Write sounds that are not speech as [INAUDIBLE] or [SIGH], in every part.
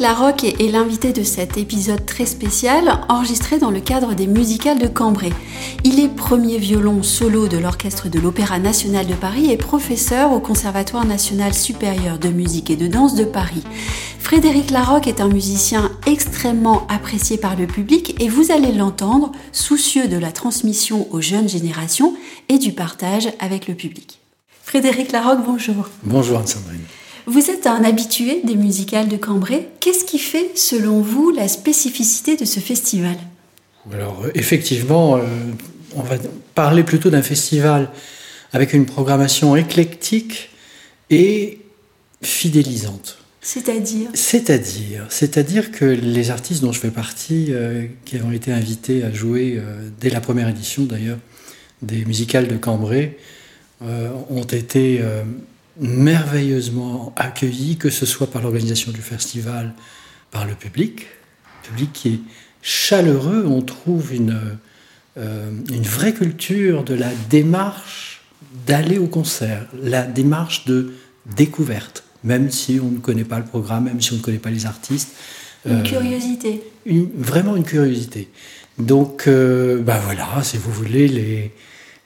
Larocque est l'invité de cet épisode très spécial, enregistré dans le cadre des musicales de Cambrai. Il est premier violon solo de l'Orchestre de l'Opéra national de Paris et professeur au Conservatoire national supérieur de musique et de danse de Paris. Frédéric Larocque est un musicien extrêmement apprécié par le public et vous allez l'entendre, soucieux de la transmission aux jeunes générations et du partage avec le public. Frédéric Larocque, bonjour. Bonjour Anne-Sandrine. Vous êtes un habitué des musicales de Cambrai. Qu'est-ce qui fait, selon vous, la spécificité de ce festival? Alors, euh, effectivement, euh, on va parler plutôt d'un festival avec une programmation éclectique et fidélisante. C'est-à-dire? C'est-à-dire, c'est-à-dire que les artistes dont je fais partie, euh, qui ont été invités à jouer dès la première édition d'ailleurs des musicales de Cambrai, ont été merveilleusement accueillis, que ce soit par l'organisation du festival, par le public, public qui est chaleureux. On trouve une, euh, une vraie culture de la démarche d'aller au concert, la démarche de découverte, même si on ne connaît pas le programme, même si on ne connaît pas les artistes. Une euh, curiosité. vraiment une curiosité. Donc, euh, bah voilà, si vous voulez, les,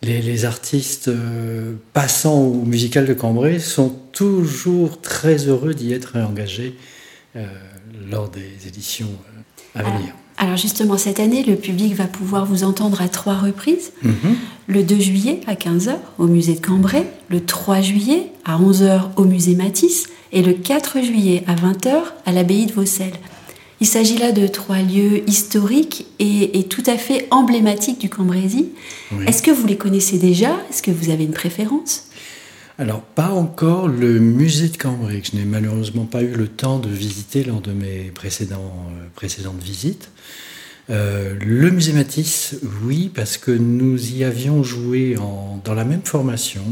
les, artistes euh, passant au musical de Cambrai sont toujours très heureux d'y être engagés euh, lors des éditions euh, à venir. Alors justement, cette année, le public va pouvoir vous entendre à trois reprises. Mhm. Le 2 juillet à 15h au musée de Cambrai, le 3 juillet à 11h au musée Matisse et le 4 juillet à 20h à l'abbaye de Vaucelles. Il s'agit là de trois lieux historiques et, tout à fait emblématiques du Cambrésis. Est-ce que vous les connaissez déjà? Est-ce que vous avez une préférence? Alors, pas encore le musée de Cambrai, que je n'ai malheureusement pas eu le temps de visiter lors de mes précédents, euh, précédentes visites. Euh, le musée Matisse, oui, parce que nous y avions joué en, dans la même formation.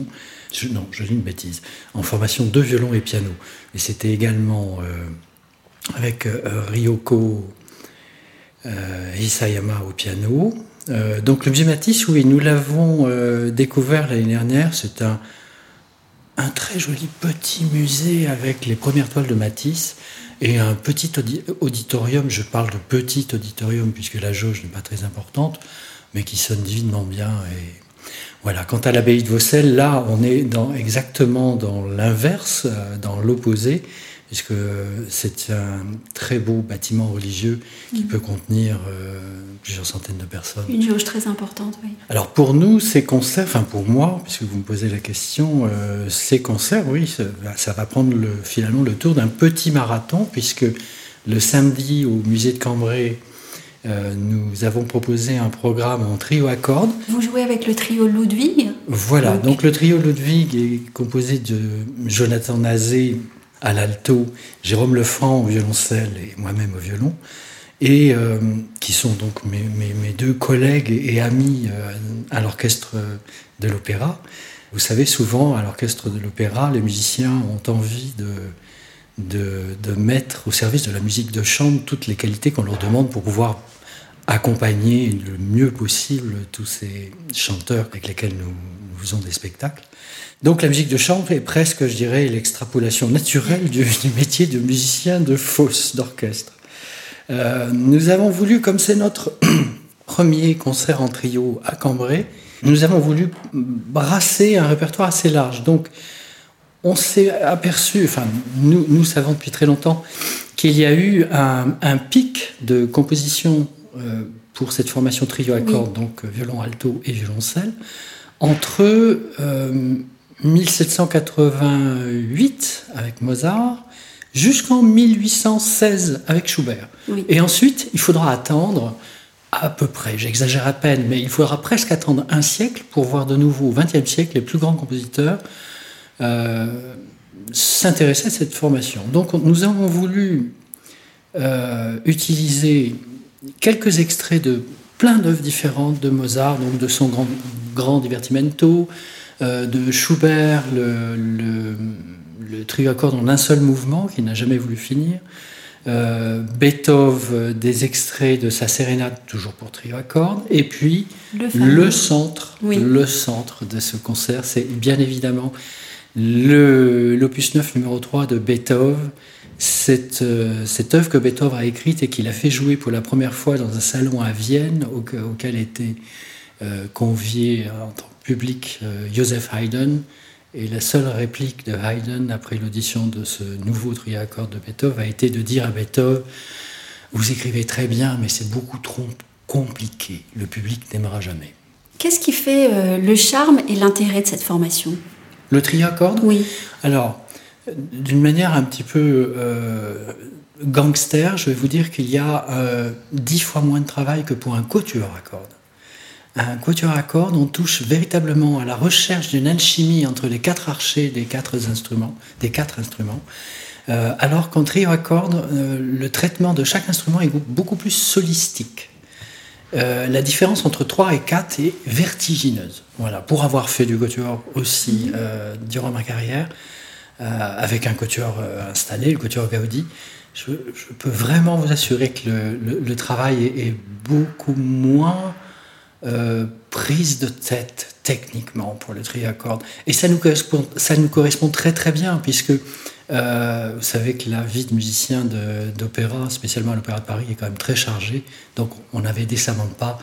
non, je dis une bêtise. En formation de violon et piano. Et c'était également euh, avec euh, Ryoko euh, Isayama au piano. Euh, donc le musée Matisse, oui, nous l'avons découvert l'année dernière. C'est un, très joli petit musée avec les premières toiles de Matisse et un petit auditorium. Je parle de petit auditorium puisque la jauge n'est pas très importante, mais qui sonne divinement bien. Et voilà. Quant à l'abbaye de Vaucelles, là, on est exactement dans l'inverse, dans l'opposé puisque c'est un très beau bâtiment religieux qui mm. peut contenir euh, plusieurs centaines de personnes. Une jauge très importante, oui. Alors pour nous, ces concerts, enfin pour moi, puisque vous me posez la question, euh, ces concerts, oui, ça, va prendre le, finalement le tour d'un petit marathon, puisque le samedi au musée de Cambrai, euh, nous avons proposé un programme en trio à cordes. Vous jouez avec le trio Ludwig? Voilà, donc le trio Ludwig est composé de Jonathan Nazé à l'alto, Jérôme Lefranc au violoncelle et moi-même au violon, et euh, qui sont donc mes, deux collègues et, amis euh, à l'orchestre de l'opéra. Vous savez, souvent à l'orchestre de l'opéra, les musiciens ont envie de, de, de, mettre au service de la musique de chambre toutes les qualités qu'on leur demande pour pouvoir accompagner le mieux possible tous ces chanteurs avec lesquels nous, faisons des spectacles. Donc la musique de chambre est presque, je dirais, l'extrapolation naturelle du, métier de musicien de fosse d'orchestre. Euh, nous avons voulu, comme c'est notre [CLEARS THROAT] premier concert en trio à Cambrai, nous avons voulu brasser un répertoire assez large. Donc on s'est aperçu, enfin nous, savons depuis très longtemps, qu'il y a eu un, pic de composition pour cette formation trio à cordes, donc violon alto et violoncelle, entre euh, 1788 avec Mozart jusqu'en 1816 avec Schubert. Et ensuite, il faudra attendre à peu près, j'exagère à peine, mais il faudra presque attendre un siècle pour voir de nouveau au XXe siècle les plus grands compositeurs euh, s'intéresser à cette formation. Donc nous avons voulu euh, utiliser quelques extraits de plein d'œuvres différentes de Mozart, donc de son grand, grand divertimento, euh, de Schubert, le, le, trio à cordes en un seul mouvement, qui n'a jamais voulu finir. Euh, Beethoven, euh, des extraits de sa sérénade, toujours pour trio à cordes. Et puis, le, centre, le centre de ce concert, c'est bien évidemment l'opus 9 numéro 3 de Beethoven, cette, euh, cette œuvre que Beethoven a écrite et qu'il a fait jouer pour la première fois dans un salon à Vienne auquel était euh, convié en tant que public Joseph Haydn. Et la seule réplique de Haydn après l'audition de ce nouveau trio à cordes de Beethoven a été de dire à Beethoven Vous écrivez très bien, mais c'est beaucoup trop compliqué. Le public n'aimera jamais. Qu'est-ce qui fait le charme et l'intérêt de cette formation? Le trio à cordes? Oui. Alors, d'une manière un petit peu euh, gangster, je vais vous dire qu'il y a euh, dix fois moins de travail que pour un quatuor à cordes. Un quatuor à cordes, on touche véritablement à la recherche d'une alchimie entre les quatre archers des quatre instruments, des quatre instruments. Euh, alors qu'en trio à cordes, le traitement de chaque instrument est beaucoup plus solistique. la différence entre 3 et 4 est vertigineuse. Voilà, pour avoir fait du quatuor aussi durant ma carrière, avec un euh, installé, le quatuor Gaudi, je, peux vraiment vous assurer que le, travail est, beaucoup moins euh, prise de tête techniquement pour le trio à. Et ça nous correspond, ça nous correspond très très bien, puisque vous savez que la vie de musicien d'opéra, spécialement à l'Opéra de Paris, est quand même très chargée. Donc on n'avait décemment pas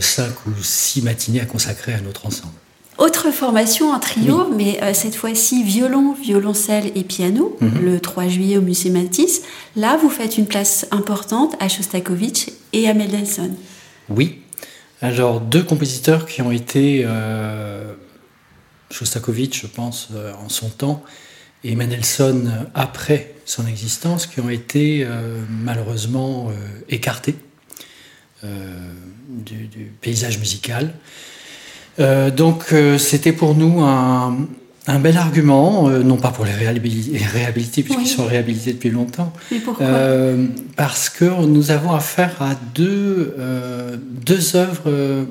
cinq ou six matinées à consacrer à notre ensemble. Autre formation en trio, mais euh, cette fois-ci violon, violoncelle et piano, mhm. le 3 juillet au Musée Matisse. Là, vous faites une place importante à Shostakovich et à Mendelssohn. Oui. Alors, deux compositeurs qui ont été euh, Shostakovich, je pense, euh, en son temps, et Mendelssohn après son existence, qui ont été malheureusement écartés du, paysage musical. Euh, donc euh, c'était pour nous un, bel argument, euh, non pas pour les réhabiliter, puisqu'ils sont réhabilités depuis longtemps, Mais pourquoi? parce que nous avons affaire à deux, deux œuvres,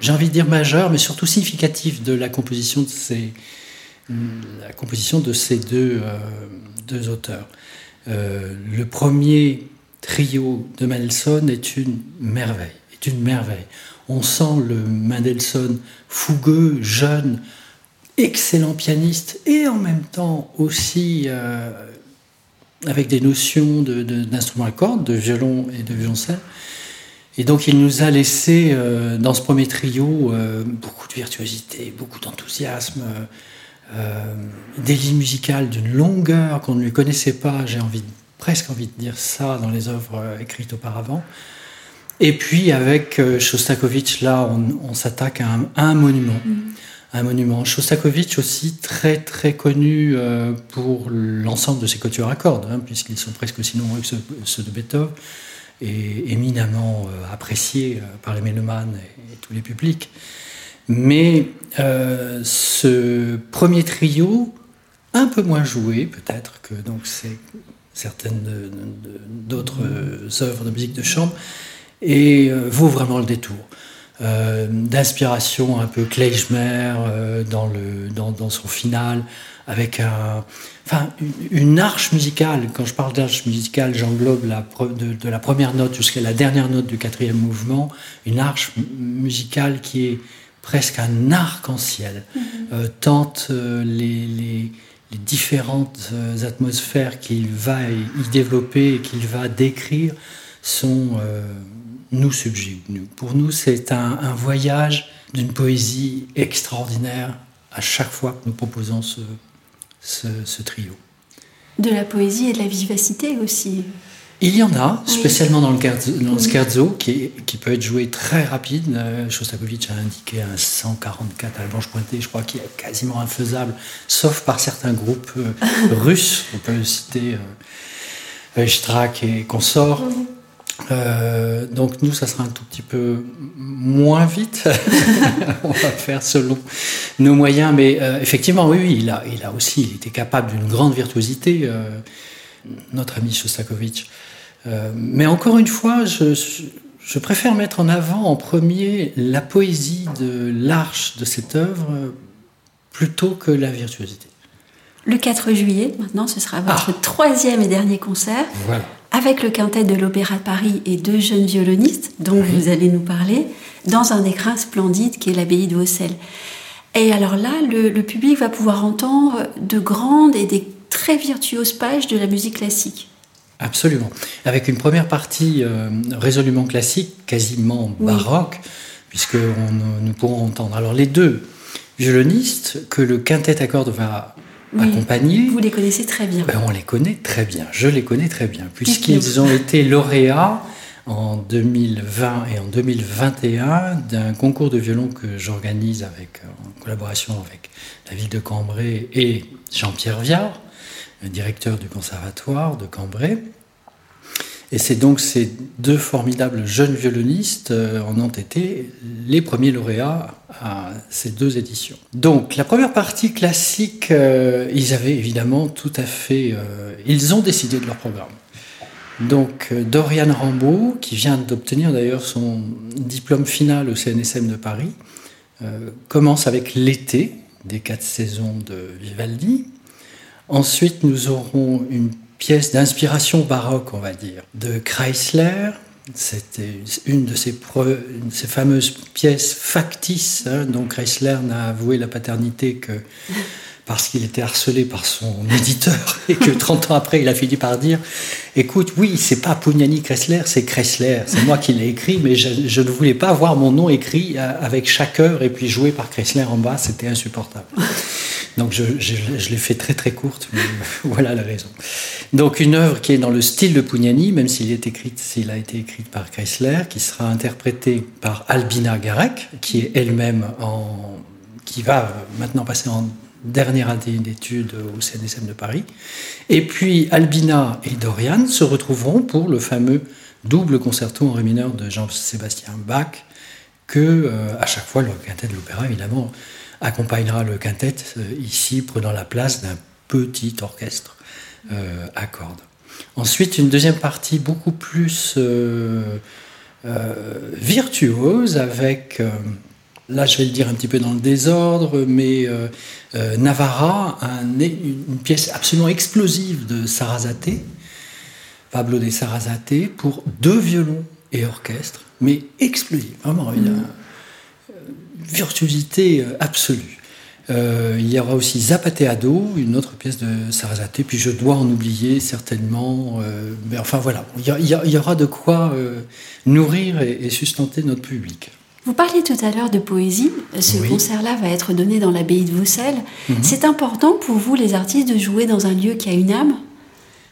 j'ai envie de dire majeures, mais surtout significatives de la composition de ces, la composition de ces deux, deux auteurs. le premier trio de Mendelssohn est une merveille, est une merveille. On sent le Mendelssohn fougueux, jeune, excellent pianiste et en même temps aussi euh, avec des notions d'instruments à cordes, de violon et de violoncelle. Et donc il nous a laissé euh, dans ce premier trio euh, beaucoup de virtuosité, beaucoup d'enthousiasme, des lignes musicales d'une longueur qu'on ne lui connaissait pas, j'ai envie, presque envie de dire ça dans les œuvres écrites auparavant. Et puis avec euh, Shostakovich, là, on, s'attaque à, un monument. Mm. Un monument. Shostakovich aussi très très connu euh, pour l'ensemble de ses quatuors à cordes, hein, puisqu'ils sont presque aussi nombreux que ceux, de Beethoven, et éminemment euh, appréciés par les mélomanes et, tous les publics. Mais ce premier trio, un peu moins joué peut-être que donc c'est certaines d'autres œuvres de musique de chambre, et euh, vaut vraiment le détour. Euh, d'inspiration un peu Klezmer euh, dans, le, dans, dans, son final, avec un, enfin, une, arche musicale. Quand je parle d'arche musicale, j'englobe la, de, de, la première note jusqu'à la dernière note du quatrième mouvement, une arche musicale qui est presque un arc-en-ciel, mm-hmm. tant les, les, les, différentes atmosphères qu'il va y développer et qu'il va décrire sont nous subjugue. Pour nous, c'est un, voyage d'une poésie extraordinaire à chaque fois que nous proposons ce, ce, trio. De la poésie et de la vivacité aussi. Il y en a, spécialement dans le, scherzo, qui, qui, peut être joué très rapide. Euh, Shostakovich a indiqué un 144 à la blanche pointée, je crois qu'il est quasiment infaisable, sauf par certains groupes euh, [LAUGHS] russes. On peut citer euh, Strak et consorts. Euh, donc nous, ça sera un tout petit peu moins vite. [LAUGHS] On va faire selon nos moyens, mais euh, effectivement, oui, il a, il a aussi, il était capable d'une grande virtuosité, euh, notre ami Shostakovich. mais encore une fois, je, je, préfère mettre en avant en premier la poésie de l'arche de cette œuvre plutôt que la virtuosité. Le 4 juillet, maintenant, ce sera votre ah. troisième et dernier concert. Voilà avec le quintet de l'Opéra de Paris et deux jeunes violonistes dont vous allez nous parler, dans un écrin splendide qui est de Vaucelles. Et alors là, le, public va pouvoir entendre de grandes et des très virtuose page de la musique classique. Absolument. Avec une première partie euh, résolument classique, quasiment baroque, puisque nous pourrons entendre. Alors les deux violonistes que le quintet à cordes va Vous les connaissez très bien. Ben, on les connaît très bien. Je les connais très bien, puisqu'ils ont été lauréats en 2020 et en 2021 d'un concours de violon que j'organise avec, en collaboration avec la ville de Cambrai et Jean-Pierre Viard directeur du conservatoire de Cambrai. Et c'est donc ces deux formidables jeunes violonistes euh, en ont été les premiers lauréats à ces deux éditions. Donc la première partie classique, euh, ils avaient évidemment tout à fait... Euh, ils ont décidé de leur programme. Donc Dorian Rambaud, qui vient d'obtenir d'ailleurs son diplôme final au CNSM de Paris, commence avec l'été des quatre saisons de Vivaldi, Ensuite, nous aurons une pièce d'inspiration baroque, on va dire, de Chrysler. C'était une de ces, fameuses pièces factices hein, dont Chrysler n'a avoué la paternité que parce qu'il était harcelé par son [LAUGHS] éditeur et que 30 ans après, il a fini par dire Écoute, oui, c'est pas Pugnani Chrysler, c'est Chrysler. C'est moi qui l'ai écrit, mais je, je, ne voulais pas voir mon nom écrit euh, avec chaque heure et puis joué par Chrysler en bas, c'était insupportable. Donc je, l'ai fait très très courte, mais [LAUGHS] voilà la raison. Donc une œuvre qui est dans le style de Pugnani, même s'il est écrite, s'il a été écrite par Chrysler, qui sera interprétée par Albina Garek, qui est elle-même en, qui va maintenant passer en dernière année d'études au CNSM de Paris. Et puis Albina et Dorian se retrouveront pour le fameux double concerto en ré mineur de Jean-Sébastien Bach, que euh, à chaque fois le quintet de l'opéra évidemment accompagnera le quintet euh, ici, prenant la place d'un petit orchestre euh, à cordes. Ensuite, une deuxième partie beaucoup plus euh, virtuose avec, là je vais le dire un petit peu dans le désordre, mais Navarra, une pièce absolument explosive de Sarasate, Pablo de Sarasate, pour deux violons et orchestre, mais explosive, vraiment. A, virtuosité euh, absolue. Euh, il y aura aussi Zapateado, une autre pièce de Sarasate, puis je dois en oublier certainement. Euh, mais enfin voilà, il y, aura de quoi nourrir et, sustenter notre public. Vous parliez tout à l'heure de poésie. Ce concert-là va être donné dans l'abbaye de Vaucelles. Mhm. C'est important pour vous, les artistes, de jouer dans un lieu qui a une âme?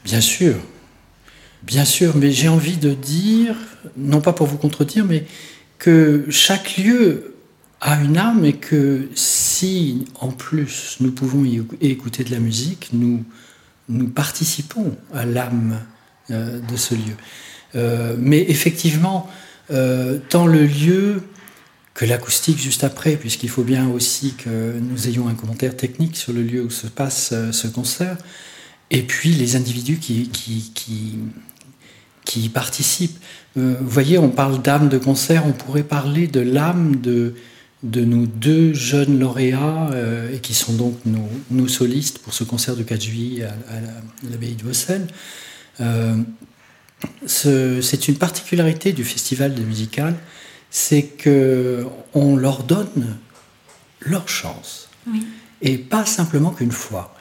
Bien sûr. Bien sûr, mais j'ai envie de dire, non pas pour vous contredire, mais que chaque lieu a une âme et que si en plus nous pouvons y écouter de la musique, nous, participons à l'âme euh, de ce lieu. Euh, mais effectivement, euh, tant le lieu que l'acoustique juste après, puisqu'il faut bien aussi que nous ayons un commentaire technique sur le lieu où se passe ce concert, et puis les individus qui, qui y participent. vous voyez, on parle d'âme de concert, on pourrait parler de l'âme de de nos deux jeunes lauréats, euh, et qui sont donc nos, solistes pour ce concert du 4 juillet à, l'abbaye de Vaucelles. Euh, c'est une particularité du festival de musical, c'est que on leur donne leur chance, et pas simplement qu'une fois.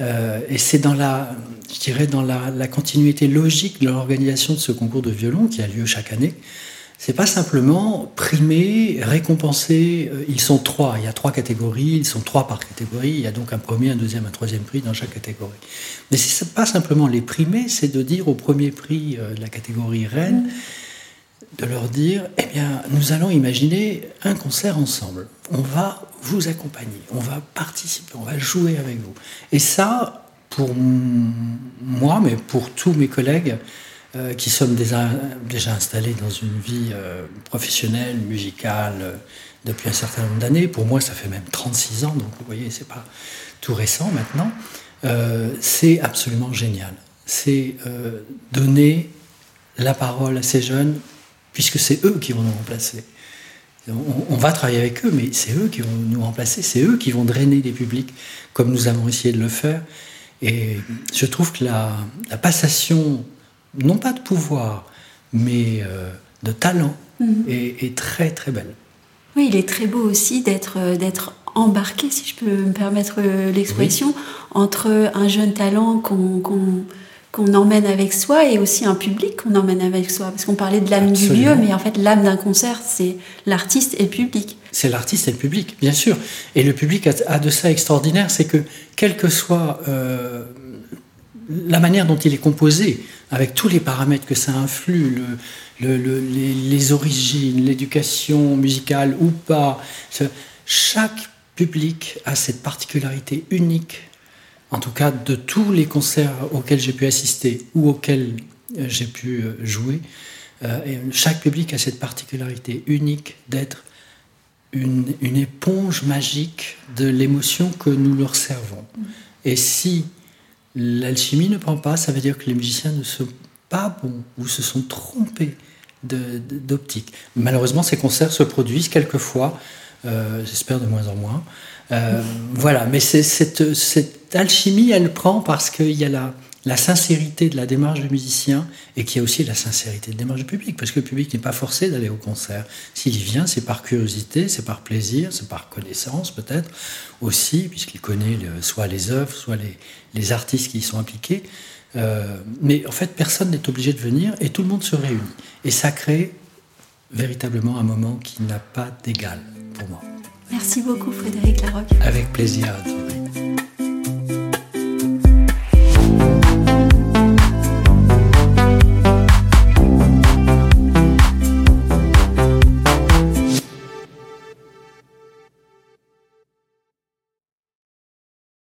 Euh, et c'est dans la, je dirais, dans la, la continuité logique de l'organisation de ce concours de violon qui a lieu chaque année c'est pas simplement primer, récompenser. Euh, ils sont trois, il y a trois catégories, ils sont trois par catégorie, il y a donc un premier, un deuxième, un troisième prix dans chaque catégorie. Mais c'est pas simplement les primer, c'est de dire au premier prix euh, de la catégorie reine, de leur dire, eh bien, nous allons imaginer un concert ensemble. On va vous accompagner, on va participer, on va jouer avec vous. Et ça, pour moi, mais pour tous mes collègues, euh, qui sommes déjà, installés dans une vie euh, professionnelle, musicale, euh, depuis un certain nombre d'années. Pour moi, ça fait même 36 ans, donc vous voyez, c'est pas tout récent maintenant. c'est absolument génial. C'est donner la parole à ces jeunes, puisque c'est eux qui vont nous remplacer. On, va travailler avec eux, mais c'est eux qui vont nous remplacer, c'est eux qui vont drainer les publics, comme nous avons essayé de le faire. Et je trouve que la passation non pas de pouvoir, mais euh, de talent, mhm. est, très très belle. Oui, il est très beau aussi d'être d'être embarqué, si je peux me permettre l'expression, entre un jeune talent qu'on emmène avec soi et aussi un public qu'on emmène avec soi. Parce qu'on parlait de l'âme du lieu, mais en fait l'âme d'un concert, c'est l'artiste et le public. C'est l'artiste et le public, bien sûr. Et le public a, de ça extraordinaire, c'est que quelle que soit euh, la manière dont il est composé, avec tous les paramètres que ça influe, le, les, origines, l'éducation musicale ou pas, chaque public a cette particularité unique en tout cas de tous les concerts auxquels j'ai pu assister ou auxquels euh, j'ai pu euh, jouer, euh, chaque public a cette particularité unique d'être une, éponge magique de l'émotion que nous leur servons. Et si l'alchimie ne prend pas, ça veut dire que les musiciens ne sont pas bons ou se sont trompés d'optique. Malheureusement, ces concerts se produisent quelquefois, j'espère de moins en moins, euh, voilà, mais cette, alchimie, elle prend parce qu'il y a la, la, sincérité de la démarche du musicien et qu'il y a aussi la sincérité de la démarche du public, parce que le public n'est pas forcé d'aller au concert. S'il y vient, c'est par curiosité, c'est par plaisir, c'est par connaissance peut-être aussi, puisqu'il connaît soit les œuvres, soit les, les, artistes qui y sont impliqués. Euh, mais en fait, personne n'est obligé de venir et tout le monde se réunit. Et ça crée véritablement un moment qui n'a pas d'égal pour moi. Merci beaucoup Frédéric Larocque. Avec plaisir.